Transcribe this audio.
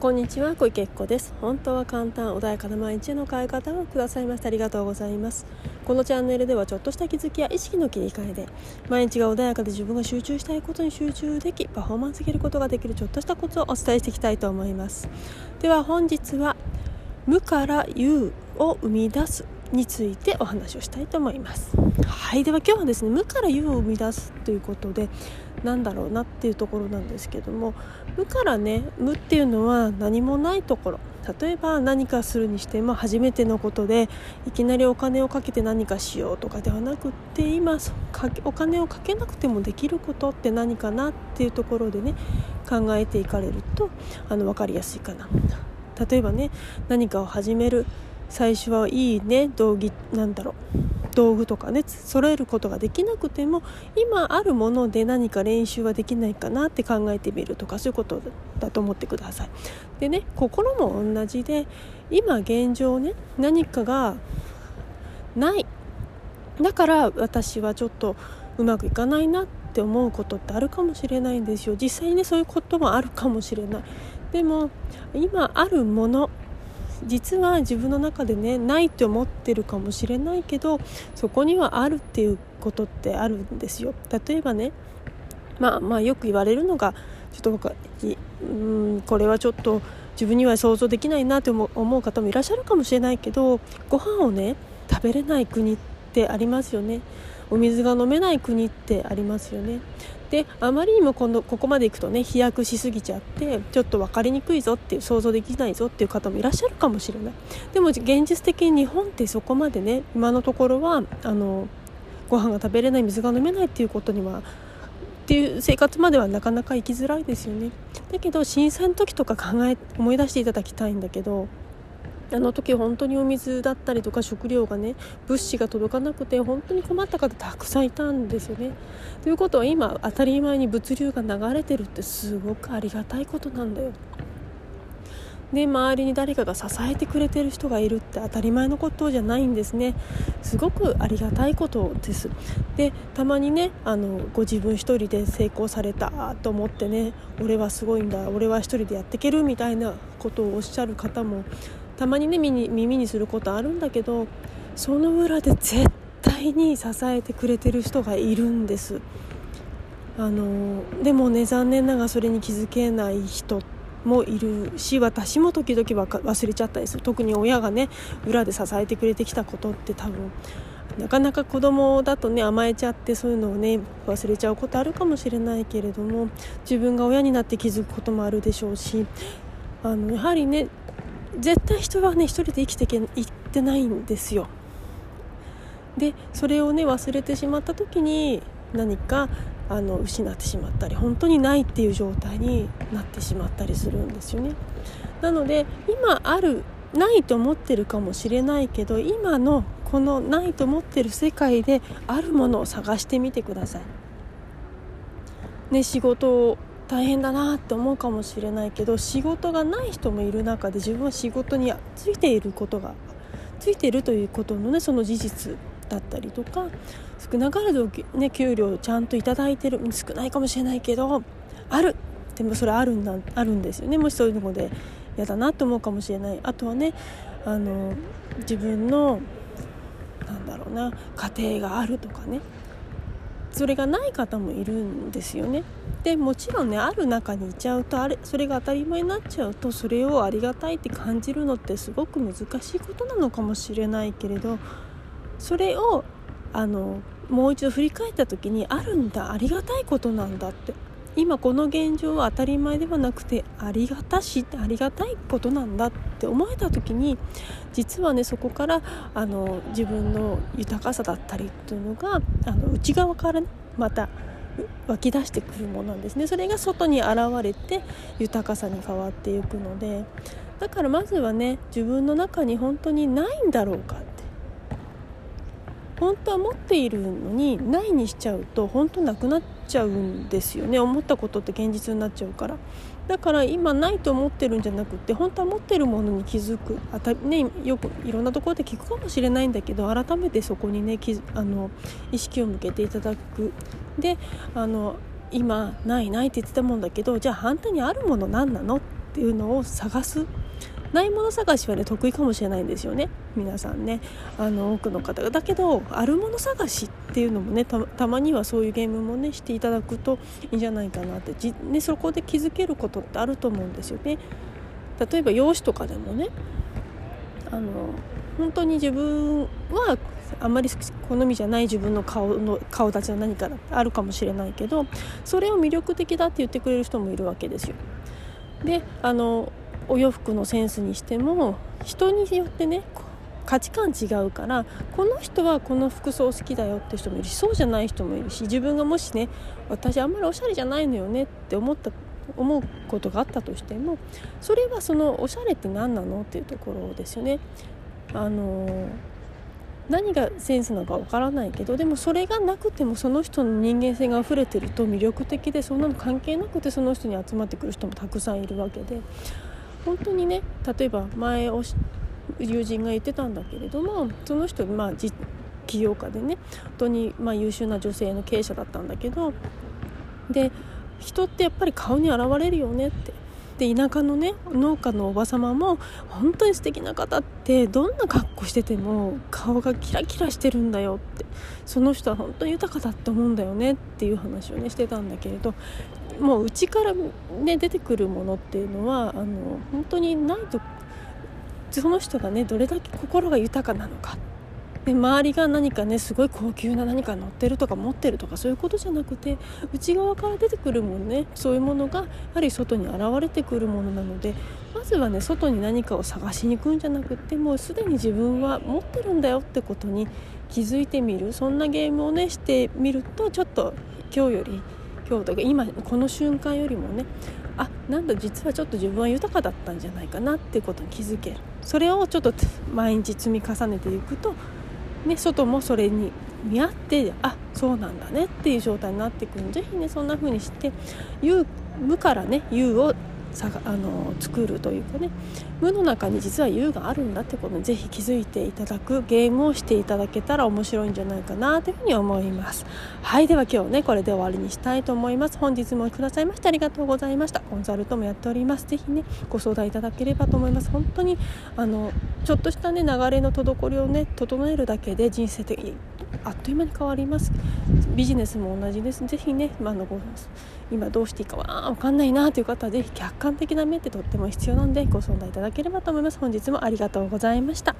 こんにちは小池子です。本当は簡単穏やかな毎日への変え方をくださいましたありがとうございます。このチャンネルではちょっとした気づきや意識の切り替えで毎日が穏やかで自分が集中したいことに集中できパフォーマンス上げることができるちょっとしたコツをお伝えしていきたいと思います。では本日は無から有を生み出すについてお話をしたいと思います。はい。では今日はですね無から有を生み出すということでなんだろうなっていうところなんですけども無からね無っていうのは何もないところ。例えば何かするにしても初めてのことでいきなりお金をかけて何かしようとかではなくって今お金をかけなくてもできることって何かなっていうところでね考えていかれるとあの分かりやすいかな。例えばね何かを始める最初はいいね道着なんだろう道具とかね揃えることができなくても今あるもので何か練習はできないかなって考えてみるとかそういうことだと思ってください。でね心も同じで今現状ね何かがない。だから私はちょっとうまくいかないなって思うことってあるかもしれないんですよ。実際にねそういうこともあるかもしれない。でも今あるもの実は自分の中でねないって思ってるかもしれないけどそこにはあるっていうことってあるんですよ。例えばねまあまあよく言われるのがちょっと僕はうんこれはちょっと自分には想像できないなって思う方もいらっしゃるかもしれないけどご飯をね食べれない国ってありますよね。お水が飲めない国ってありますよね。であまりにもこのここまでいくとね飛躍しすぎちゃってちょっと分かりにくいぞっていう想像できないぞっていう方もいらっしゃるかもしれない。でも現実的に日本ってそこまでね今のところはあのご飯が食べれない水が飲めないっていうことにはっていう生活まではなかなか生きづらいですよね。だけど震災の時とか考え思い出していただきたいんだけどあの時本当にお水だったりとか食料がね物資が届かなくて本当に困った方たくさんいたんですよね。ということは今当たり前に物流が流れてるってすごくありがたいことなんだよ。で周りに誰かが支えてくれてる人がいるって当たり前のことじゃないんですねすごくありがたいことですでたまにねあのご自分一人で成功されたと思ってね俺はすごいんだ俺は一人でやっていけるみたいなことをおっしゃる方もたまにね耳に耳にすることあるんだけどその裏で絶対に支えてくれてる人がいるんです。あのでもね残念ながらそれに気づけない人もいるし私も時々忘れちゃったりする。特に親がね裏で支えてくれてきたことって多分なかなか子供だとね甘えちゃってそういうのをね忘れちゃうことあるかもしれないけれども自分が親になって気づくこともあるでしょうしあのやはりね絶対人はね一人で生きていってないんですよでそれをね忘れてしまった時に何かあの失ってしまったり本当にないっていう状態になってしまったりするんですよねなので今あるないと思ってるかもしれないけど今のこのないと思ってる世界であるものを探してみてください。ね、仕事大変だなって思うかもしれないけど仕事がない人もいる中で自分は仕事についていることがついているということのねその事実だったりとか少なからず、ね、給料ちゃんと頂いてる少ないかもしれないけどある。でもそれあるんだあるんですよね。もしそういうので嫌だなと思うかもしれない。あとはねあの自分のなんだろうな家庭があるとかね。それがない方もいるんですよね。でもちろんねある中にいちゃうとあれそれが当たり前になっちゃうとそれをありがたいって感じるのってすごく難しいことなのかもしれないけれどそれをあのもう一度振り返った時にあるんだありがたいことなんだって。今この現状は当たり前ではなくてありがたしありがたいことなんだって思えた時に実はねそこからあの自分の豊かさだったりっていうのがあの内側からねまた湧き出してくるものなんですね。それが外に現れて豊かさに変わっていくので。だからまずはね自分の中に本当にないんだろうかって。本当は持っているのにないにしちゃうと本当なくなっちゃうんですよね。思ったことって現実になっちゃうから。だから今ないと思ってるんじゃなくて本当は持ってるものに気づく。あた、ね、よくいろんなところで聞くかもしれないんだけど改めてそこにねあの意識を向けていただくであの今ないないって言ってたもんだけどじゃあ反対にあるもの何なの？っていうのを探す。ないもの探しはね得意かもしれないんですよね。皆さんね。あの多くの方が。だけどあるもの探しっていうのもねたまにはそういうゲームもねしていただくといいんじゃないかなって。じ、ね、そこで気づけることってあると思うんですよね。例えば容姿とかでもねあの本当に自分はあんまり好みじゃない自分の顔の顔立ちの何かあるかもしれないけどそれを魅力的だって言ってくれる人もいるわけですよ。であのお洋服のセンスにしても人によってね価値観違うからこの人はこの服装好きだよって人もいるしそうじゃない人もいるし自分がもしね私あんまりおしゃれじゃないのよねって思った思うことがあったとしてもそれはそのおしゃれって何なのっていうところですよね。あの何がセンスなのかわからないけどでもそれがなくてもその人の人間性が溢れてると魅力的でそんなの関係なくてその人に集まってくる人もたくさんいるわけで本当にね例えば前友人が言ってたんだけれどもその人まあ起業家でね本当にま優秀な女性の経営者だったんだけどで人ってやっぱり顔に現れるよねって。で田舎のね農家のおば様も本当に素敵な方ってどんな格好してても顔がキラキラしてるんだよってその人は本当に豊かだって思うんだよねっていう話をねしてたんだけれどもう内からね出てくるものっていうのはあの本当にないとその人がねどれだけ心が豊かなのかで周りが何かねすごい高級な何か乗ってるとか持ってるとかそういうことじゃなくて内側から出てくるものね。そういうものがやはり外に現れてくるものなのでまずはね外に何かを探しに行くんじゃなくてもうすでに自分は持ってるんだよってことに気づいてみる。そんなゲームをねしてみるとちょっと今日より今日とか今この瞬間よりもねあなんだ実はちょっと自分は豊かだったんじゃないかなってことに気づける。それをちょっと毎日積み重ねていくと、ね、外もそれに見合ってあそうなんだねっていう状態になっていくのでぜひねそんな風にして無からね有をさあの作るというかね無の中に実は優があるんだってことにぜひ気づいていただくゲームをしていただけたら面白いんじゃないかなというふうに思います。はいでは今日ねこれで終わりにしたいと思います。本日もくださいましてありがとうございました。コンサルトもやっております。ぜひねご相談いただければと思います。本当にあのちょっとしたね流れの滞りをね整えるだけで人生的にあっという間に変わります。ビジネスも同じです。ぜひね、まあの今どうしていいかわかんないなという方はぜひ客観的な目ってとっても必要なんでご相談いただければと思います。本日もありがとうございました。